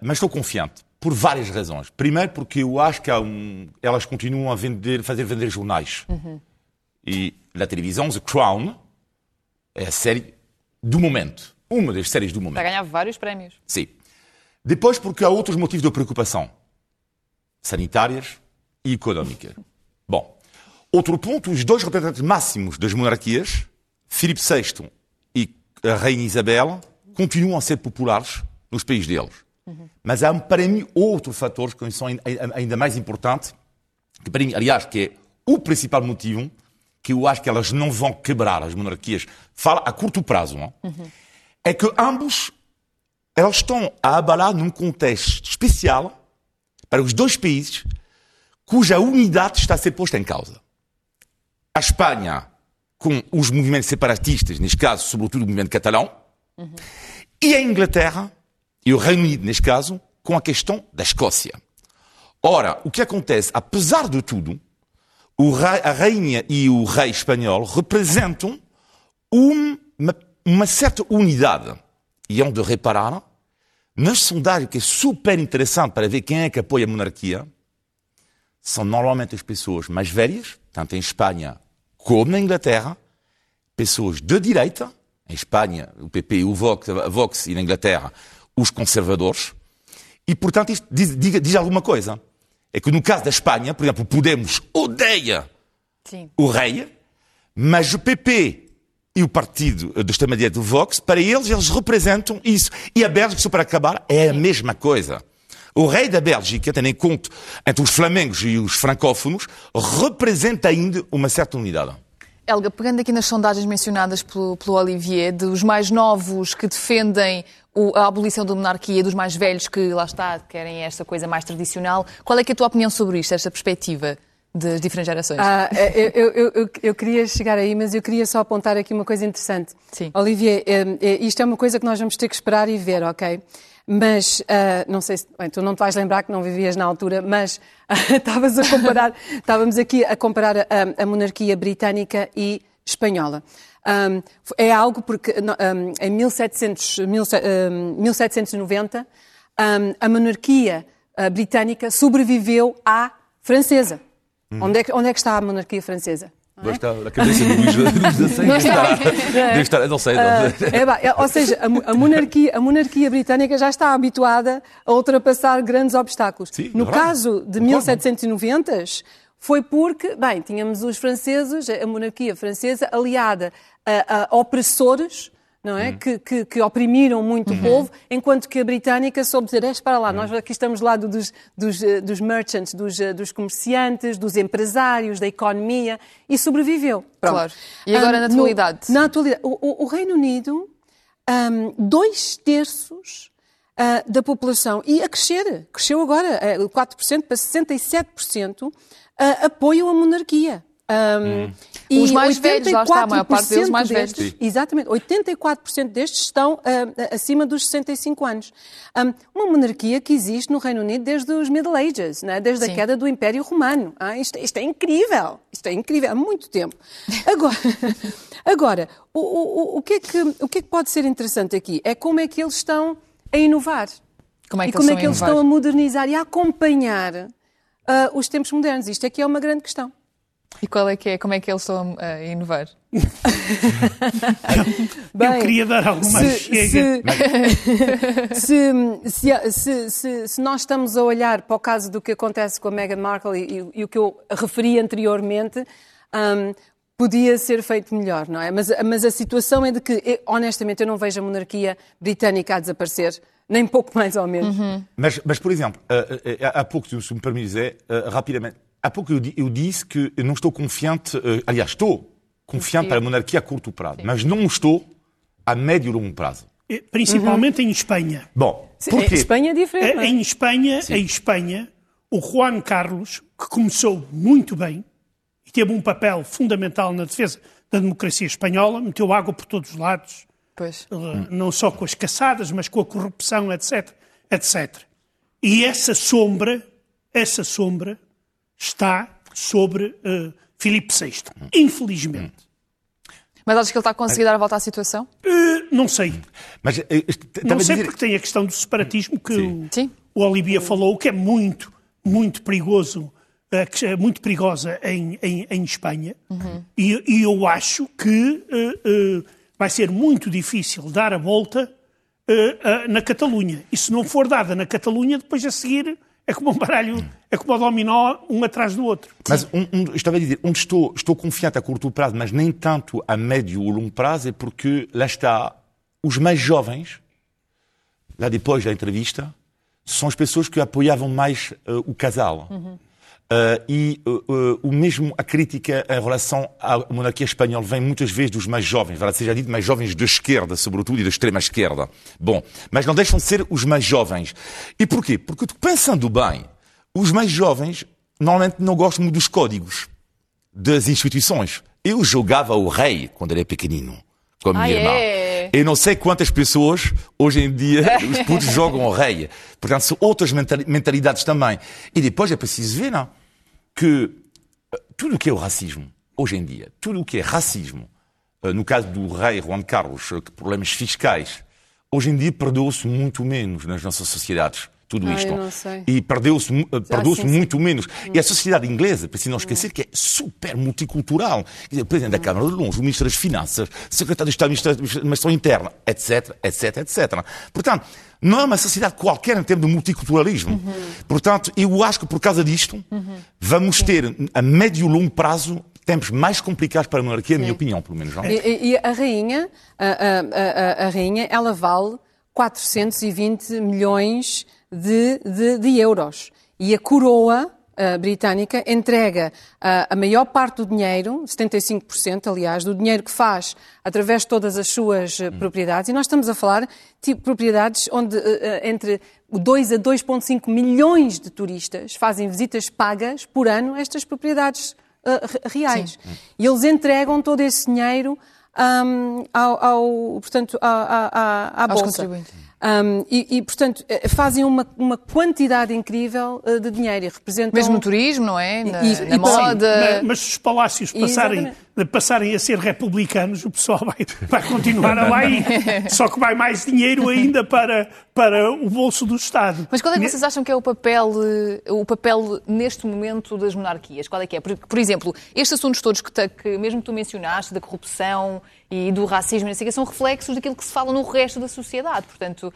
mas estou confiante. Por várias razões. Primeiro, porque eu acho que um... elas continuam a vender, fazer vender jornais. Uhum. E na televisão, The Crown é a série do momento. Uma das séries do momento. Está a ganhar vários prémios. Sim. Depois, porque há outros motivos de preocupação sanitárias e económicas. Bom, outro ponto: os dois representantes máximos das monarquias, Filipe VI a Rainha Isabel, continuam a ser populares nos países deles. Uhum. Mas há, para mim, outros fatores que são ainda mais importantes, que para mim, aliás, que é o principal motivo que eu acho que elas não vão quebrar as monarquias, fala a curto prazo, não? Uhum. é que ambos elas estão a abalar num contexto especial para os dois países cuja unidade está a ser posta em causa. A Espanha, com os movimentos separatistas, neste caso, sobretudo o movimento catalão, uhum. e a Inglaterra, e o Reino Unido, neste caso, com a questão da Escócia. Ora, o que acontece, apesar de tudo, rei, a rainha e o rei espanhol representam uma, uma certa unidade e onde reparar, nas sondagens, que é super interessante para ver quem é que apoia a monarquia, são normalmente as pessoas mais velhas, tanto em Espanha como na Inglaterra, pessoas de direita, em Espanha o PP e o Vox, Vox e na Inglaterra os conservadores, e portanto isto diz, diz, diz alguma coisa. É que no caso da Espanha, por exemplo, Podemos odeia Sim. o rei, mas o PP e o partido de extrema-direita do Vox, para eles, eles representam isso. E a Bélgica, só para acabar, é a mesma coisa. O rei da Bélgica, tendo em conta entre os flamengos e os francófonos, representa ainda uma certa unidade. Helga, pegando aqui nas sondagens mencionadas pelo, pelo Olivier, dos mais novos que defendem o, a abolição da monarquia, dos mais velhos que, lá está, querem esta coisa mais tradicional, qual é, é a tua opinião sobre isto, esta perspectiva? das diferentes gerações. Ah, eu, eu, eu, eu, queria chegar aí, mas eu queria só apontar aqui uma coisa interessante. Sim. Olivier, eh, eh, isto é uma coisa que nós vamos ter que esperar e ver, ok? Mas, uh, não sei se, bem, tu não te vais lembrar que não vivias na altura, mas estavas a comparar, estávamos aqui a comparar a, a monarquia britânica e espanhola. Um, é algo porque um, em 1700, 1790 um, a monarquia britânica sobreviveu à francesa. Hum. Onde, é que, onde é que está a monarquia francesa? Deve estar na cabeça do Luís XVI. Não está. Deve estar, não sei. Uh, é, é, ou seja, a, a, monarquia, a monarquia britânica já está habituada a ultrapassar grandes obstáculos. Sim, no verdade. caso de 1790, foi porque, bem, tínhamos os franceses, a monarquia francesa, aliada a, a opressores não é? Uhum. Que, que, que, oprimiram muito uhum. o povo, enquanto que a britânica soube dizer, é, para lá, uhum. nós aqui estamos do lado dos, dos, eh, dos merchants, dos, eh, dos, comerciantes, dos empresários, da economia, e sobreviveu. Pronto. Claro. E agora, um, na atualidade? No, na atualidade, o, o, o Reino Unido, um, dois terços uh, da população, e a crescer, cresceu agora, uh, 4% para 67%, uh, apoiam a monarquia. Um, hum. Os mais velhos, lá está, a maior parte deles mais destes, velhos. Exatamente, 84% destes estão uh, acima dos 65 anos. Um, uma monarquia que existe no Reino Unido desde os Middle Ages, né? desde Sim. a queda do Império Romano. Ah, isto, isto, é incrível, isto é incrível, há muito tempo. Agora, agora o, o, o, que é que, o que é que pode ser interessante aqui? É como é que eles estão a inovar. Como é que e como é que eles estão a modernizar e a acompanhar ah, os tempos modernos. Isto aqui é uma grande questão. E qual é que é? Como é que eles estão a inovar? Eu queria dar alguma se, chega. se, se, se, se- se nós estamos a olhar para o caso do que acontece com a Meghan Markle e, e- e o que eu referi anteriormente, hum, podia ser feito melhor, não é? Mas, mas a situação é de que, honestamente, eu não vejo a monarquia britânica a desaparecer, nem pouco mais ou menos. Mas, mas, por exemplo, eh, eh, há pouco, se me permites, eh, rapidamente, há pouco eu, eu disse que eu não estou confiante, eh, aliás, estou confiante para a monarquia a curto prazo, mas não estou a médio e longo prazo. Eh, Principalmente em Espanha. Bom, Sim, porquê? Em Espanha é diferente. não Eh, é? Em Espanha, em Espanha, o Juan Carlos, que começou muito bem e teve um papel fundamental na defesa da democracia espanhola, meteu água por todos os lados, Pois. eh, não só com as caçadas, mas com a corrupção, etc, etc. E essa sombra, essa sombra está sobre eh, Filipe VI, infelizmente. Mas achas que ele está a conseguir dar a volta à situação? Eh, não sei, Mas, est- não sei dizer- porque tem a questão do separatismo que o, Sim. o Olivia falou, que é muito, muito perigoso, que é muito perigosa em, em, em Espanha. E, e eu acho que vai ser muito difícil dar a volta na Catalunha. E se não for dada na Catalunha, depois a seguir é como um baralho, é como o dominó, um atrás do outro. Mas um, um, eu estava a dizer, onde estou, estou confiante a curto prazo, mas nem tanto a médio ou longo prazo, é porque lá está, os mais jovens, lá depois da entrevista, são as pessoas que apoiavam mais eh, o casal. Eh, e eh, o mesmo a crítica em relação à monarquia espanhola vem muitas vezes dos mais jovens, verdade seja dito, mais jovens da esquerda, sobretudo, e da extrema esquerda. Bom, mas não deixam de ser os mais jovens. E porquê? Porque pensando bem, os mais jovens normalmente não gostam muito dos códigos das instituições. Eu jogava o rei quando era pequenino, com a minha Ah, irmã. é? Eu não sei quantas pessoas hoje em dia os putos jogam o rei. Portanto, são outras mentali- mentalidades também. E depois é preciso ver não, que eh, tudo o que é o racismo, hoje em dia, tudo o que é racismo, eh, no caso do rei Juan Carlos, eh, problemas fiscais, hoje em dia perdoou-se muito menos nas nossas sociedades. Tudo Ah, isto. E perdeu-se sim. muito menos. E a sociedade inglesa, preciso não esquecer que é super multicultural. Dizer, o Presidente da Câmara de Longe, o Ministro das Finanças, o Secretário de Estado da Administração Interna, etc, etc, etc. Portanto, não é uma sociedade qualquer em termos de multiculturalismo. Portanto, eu acho que por causa disto, vamos ter, a médio e longo prazo, tempos mais complicados para a monarquia, na minha opinião, pelo menos. E, e- e a rainha, a, a- a- a rainha, ela vale 420 milhões de, de- de euros. E a coroa ah, britânica entrega ah, a maior parte do dinheiro, 75%, aliás, do dinheiro que faz através de todas as suas ah, propriedades. E nós estamos a falar de propriedades onde entre 2 a 2,5 milhões de turistas fazem visitas pagas por ano a estas propriedades re- reais. E eles entregam todo esse dinheiro ahm, ao, ao- portanto, à, à, à- Bolsa. Ahm, e, e, portanto, eh, fazem uma, uma quantidade incrível eh, de dinheiro e representam... Mesmo no turismo, não é? Na, E- na e- moda. Mas, mas se os palácios passarem, passarem a ser republicanos, o pessoal vai, vai continuar a lá ir. Só que vai mais dinheiro ainda para, para o bolso do Estado. Mas qual é que vocês acham que é o papel, eh, o papel neste momento das monarquias? Qual é que é? Por, por exemplo, estes assuntos todos que, que mesmo tu mencionaste, da corrupção e do racismo, não sei são reflexos daquilo que se fala no resto da sociedade. Portanto,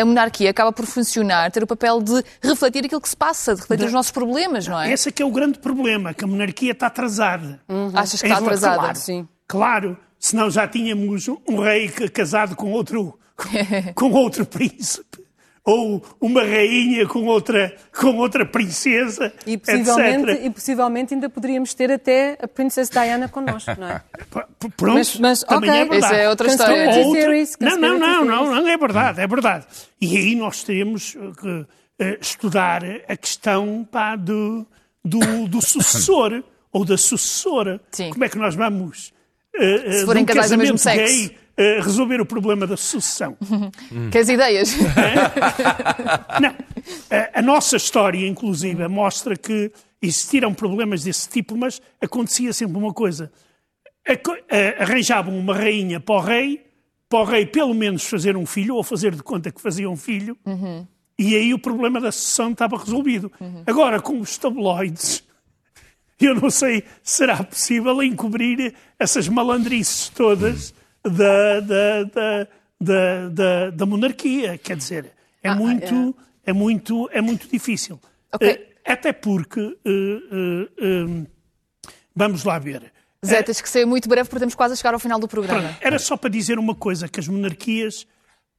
a, monarquia acaba por funcionar, ter o papel de refletir aquilo que se passa, de refletir os nossos problemas, não é? Esse é que é o grande problema, que a monarquia está atrasada. Achas que Em está atrasada? Claro, Sim. Claro, senão já tínhamos um rei ca- casado com outro, com outro príncipe. Ou uma rainha com outra, com outra princesa, E possivelmente, etc. e possivelmente ainda poderíamos ter até a Princess Diana connosco, não é? P- Pronto, Mas- mas, também ok. é verdade. Isso é outra história. Outra- theories, Não, não, não, não, não, é verdade, é verdade. E aí nós teremos uh, que eh, estudar a questão pá, do, do, do sucessor ou da sucessora. Sim. Como é que nós vamos, eh, Se forem um casais do mesmo casamento sexo. gay, eh, resolver o problema da sucessão? Queres ideias? Não. A, a nossa história, inclusive, mostra que existiram problemas desse tipo, mas acontecia sempre uma coisa. Arranjavam uma rainha para o rei, para o rei pelo menos fazer um filho, ou fazer de conta que fazia um filho, E aí o problema da sucessão estava resolvido. Agora, com os tabloides, eu não sei se será possível encobrir essas malandrices todas da, da, da, da, da, da monarquia. Quer dizer, é, Ah, muito, é. muito, é muito difícil. Ok. Eh, Até porque, eh, eh, vamos lá ver, Zé, tens que ser muito breve porque estamos quase a chegar ao final do programa. Pronto, era só para dizer uma coisa, que as monarquias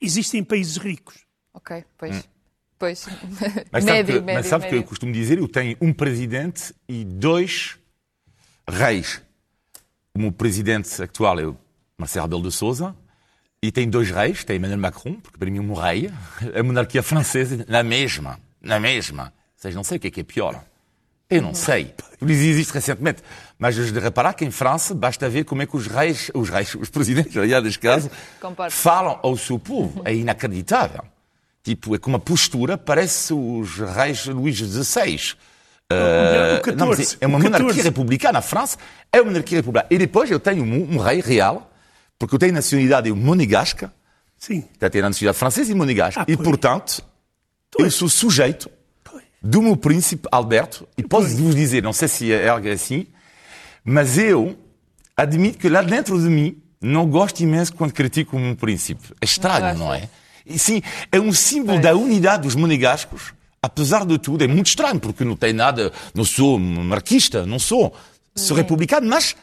existem em países ricos. Ok, pois. Pois. Mas sabe, médio, que, médio, mas sabe que médio. eu costumo dizer? Eu tenho um presidente e dois reis. O meu presidente atual é o Marcelo Rebelo de Sousa e tem dois reis, tem Emmanuel Macron, porque para mim é um rei, a monarquia francesa na mesma, na mesma. Vocês não sei o que é que é pior. Eu não sei. Isso existe recentemente. Mas de reparar que em França basta ver como é que os reis, os reis, os presidentes, aliás, neste caso, falam ao seu povo. É inacreditável. Tipo, é com uma postura, parece os reis Luís XVI. o 14, não, mas é uma monarquia 14. republicana. A França é uma monarquia republicana. E depois eu tenho um, um rei real, porque eu tenho nacionalidade monegasca, Sim. já tenho a nacionalidade francesa e monegasca. Ah, e, pois. portanto, eu sou sujeito Pois. do meu príncipe Alberto, e posso vos dizer, não sei se é algo assim, mas eu admito que lá dentro de mim não gosto imenso quando critico o meu príncipe. É estranho, não é? E sim, é um símbolo da unidade dos monegascos, apesar de tudo, é muito estranho, porque não tem nada, não sou marquista, não sou, sou republicano, mas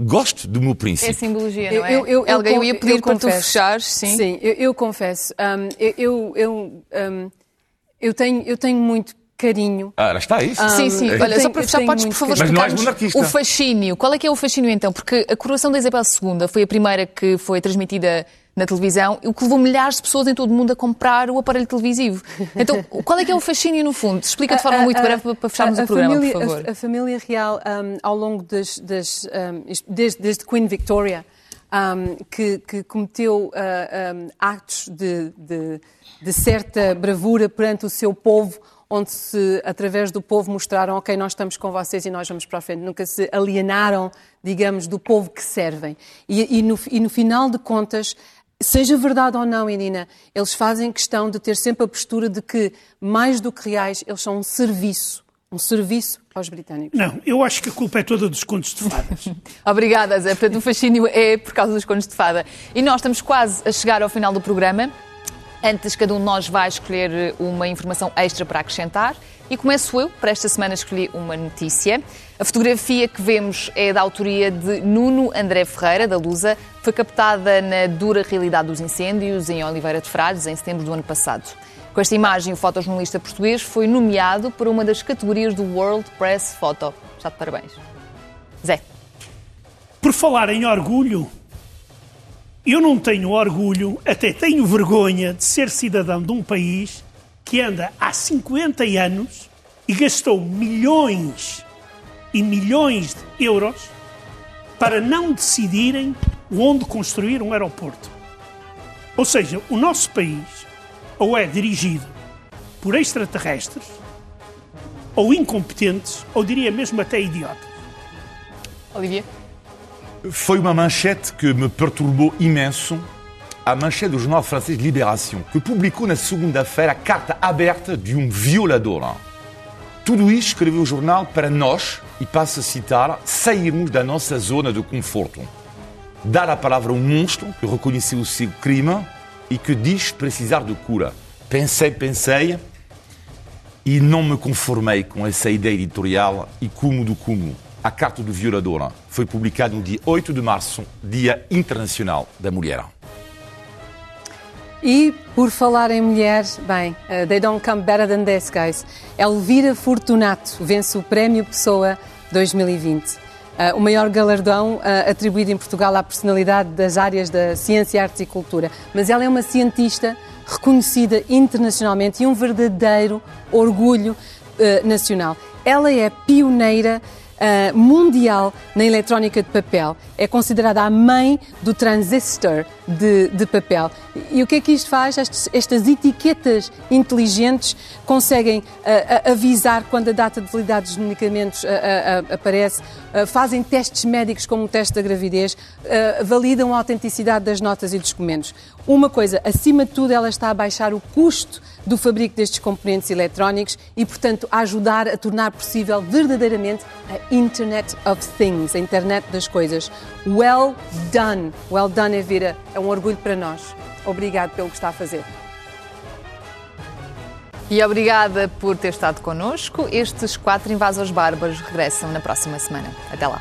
gosto do meu É príncipe. simbologia, não é? Eu, eu, eu, Helga, eu con- ia pedir eu para tu confesso. fechares, sim. Sim, eu, eu confesso. Hum, eu, eu, eu, hum, eu tenho, eu tenho muito carinho. Ah, lá está isso. Sim, sim. eu Olha, só para fechar, podes, por favor, explicar-nos monarquista. o fascínio. Qual é que é o fascínio, então? Porque a coroação da Isabel II foi a primeira que foi transmitida na televisão, o que levou milhares de pessoas em todo o mundo a comprar o aparelho televisivo. Então, qual é que é o fascínio, no fundo? Explica de forma A- muito a- breve para- para fecharmos a- o a programa, família- por favor. A, família real, um, ao longo das, das, um, desde, desde Queen Victoria, um, que, que cometeu uh, atos de, de- de certa bravura perante o seu povo, onde se, através do povo, mostraram, ok, nós estamos com vocês e nós vamos para a frente. Nunca se alienaram, digamos, do povo que servem. E, e no, e no final de contas, Seja verdade ou não, Irina, eles fazem questão de ter sempre a postura de que, mais do que reais, eles são um serviço. Um serviço aos britânicos. Não, eu acho que a culpa é toda dos contos de fadas. Obrigada, Zé. Portanto, o fascínio é por causa dos contos de fada. E nós estamos quase a chegar ao final do programa. Antes, cada um de nós vai escolher uma informação extra para acrescentar. E começo eu, para esta semana escolhi uma notícia. A fotografia que vemos é da autoria de Nuno André Ferreira, da Lusa. Foi captada na dura realidade dos incêndios em Oliveira de Frades, em setembro do ano passado. Com esta imagem, o fotojornalista português foi nomeado para uma das categorias do World Press Photo. Está de parabéns. Zé. Por falar em orgulho, eu não tenho orgulho, até tenho vergonha de ser cidadão de um país que anda há 50 anos e gastou milhões e milhões de euros para não decidirem onde construir um aeroporto. Ou seja, o nosso país ou é dirigido por extraterrestres, ou incompetentes, ou diria mesmo até idiotas. Olivia? Foi uma manchete que me perturbou imenso. A manchete do jornal francês Libération, que publicou na segunda-feira a carta aberta de um violador. Tudo isto escreveu o jornal para nós, e passo a citar, sairmos da nossa zona de conforto. Dar a palavra a um monstro que reconheceu o seu crime e que diz precisar de cura. Pensei, pensei e não me conformei com essa ideia editorial e como do como. A Carta do Violador foi publicada no dia 8 de março, Dia Internacional da Mulher. E, por falar em mulheres, bem, uh, they don't come better than this, guys. Elvira Fortunato vence o Prémio Pessoa 2020. Uh, o maior galardão uh, atribuído em Portugal à personalidade das áreas da ciência, artes e cultura. Mas ela é uma cientista reconhecida internacionalmente e um verdadeiro orgulho nacional. Ela é pioneira uh, mundial na eletrónica de papel. É considerada a mãe do transistor de, de papel. E o que é que isto faz? Estas, estas etiquetas inteligentes conseguem uh, avisar quando a data de validade dos medicamentos uh, aparece, fazem testes médicos como o teste da gravidez, validam a autenticidade das notas e dos documentos. Uma coisa, acima de tudo, ela está a baixar o custo do fabrico destes componentes eletrónicos e, portanto, a ajudar a tornar possível verdadeiramente a Internet of Things, a internet das coisas. Well done! Well done, Evira. É um orgulho para nós. Obrigado pelo que está a fazer. E obrigada por ter estado connosco. Estes quatro invasores bárbaros regressam na próxima semana. Até lá.